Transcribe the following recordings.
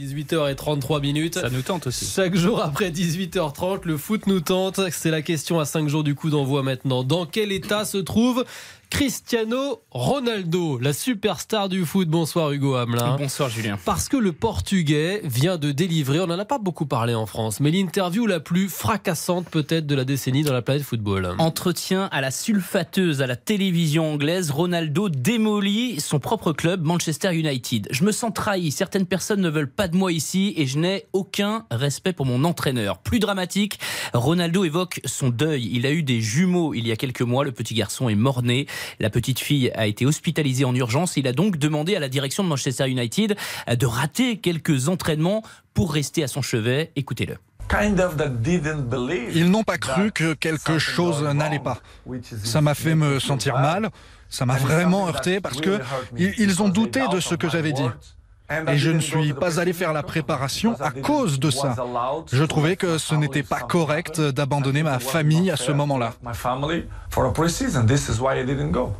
18h33 minutes. Ça nous tente aussi. Chaque jour après 18h30, le foot nous tente. C'est la question à 5 jours du coup d'envoi maintenant. Dans quel état se trouve Cristiano Ronaldo, la superstar du foot. Bonsoir Hugo Hamelin. Bonsoir Julien. Parce que le Portugais vient de délivrer, on n'en a pas beaucoup parlé en France, mais l'interview la plus fracassante peut-être de la décennie dans la planète football. Entretien à la sulfateuse à la télévision anglaise, Ronaldo démolit son propre club, Manchester United. Je me sens trahi, certaines personnes ne veulent pas de moi ici et je n'ai aucun respect pour mon entraîneur. Plus dramatique, Ronaldo évoque son deuil. Il a eu des jumeaux il y a quelques mois, le petit garçon est mort-né. La petite fille a été hospitalisée en urgence. Il a donc demandé à la direction de Manchester United de rater quelques entraînements pour rester à son chevet. Écoutez-le. Ils n'ont pas cru que quelque chose n'allait pas. Ça m'a fait me sentir mal. Ça m'a vraiment heurté parce que ils ont douté de ce que j'avais dit. Et je ne suis pas allé faire la préparation à cause de ça. Je trouvais que ce n'était pas correct d'abandonner ma famille à ce moment-là.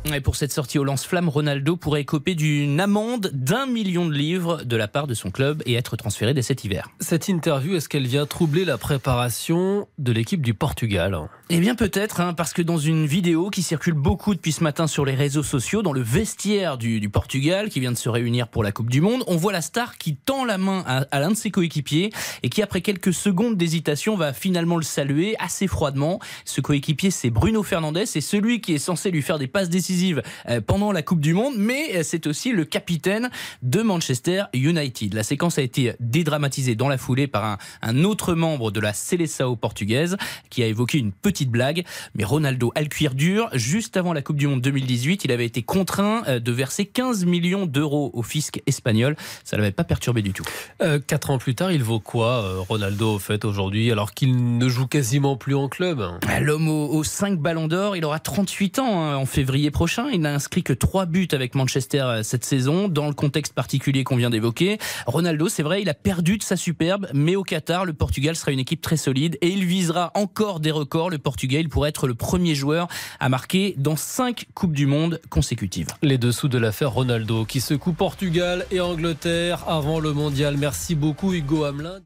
Et pour cette sortie au lance-flamme, Ronaldo pourrait écoper d'une amende d'un million de livres de la part de son club et être transféré dès cet hiver. Cette interview, est-ce qu'elle vient troubler la préparation de l'équipe du Portugal? Eh bien peut-être, hein, parce que dans une vidéo qui circule beaucoup depuis ce matin sur les réseaux sociaux, dans le vestiaire du, du Portugal, qui vient de se réunir pour la Coupe du Monde, on voit la star qui tend la main à, l'un de ses coéquipiers et qui, après quelques secondes d'hésitation, va finalement le saluer assez froidement. Ce coéquipier, c'est Bruno Fernandez, c'est celui qui est censé lui faire des passes décisives euh, pendant la Coupe du Monde, mais euh, c'est aussi le capitaine de Manchester United. La séquence a été dédramatisée dans la foulée par un, autre membre de la Seleção portugaise qui a évoqué une petite blague, mais Ronaldo a le cuir dur. Juste avant la Coupe du Monde 2018, il avait été contraint euh, de verser 15 millions d'euros au fisc espagnol ça ne l'avait pas perturbé du tout. Euh, quatre ans plus tard, il vaut quoi, euh, Ronaldo, au fait, aujourd'hui, alors qu'il ne joue quasiment plus en club ah, L'homme aux, 5 ballons d'or, il aura 38 ans hein, en février prochain. Il n'a inscrit que 3 buts avec Manchester euh, cette saison, dans le contexte particulier qu'on vient d'évoquer. Ronaldo, c'est vrai, il a perdu de sa superbe, mais au Qatar, le Portugal sera une équipe très solide et il visera encore des records. Le Portugal, il pourrait être le premier joueur à marquer dans 5 Coupes du Monde consécutives. Les dessous de l'affaire Ronaldo qui secoue Portugal et Angleterre avant le mondial. Merci beaucoup Hugo Hamelin.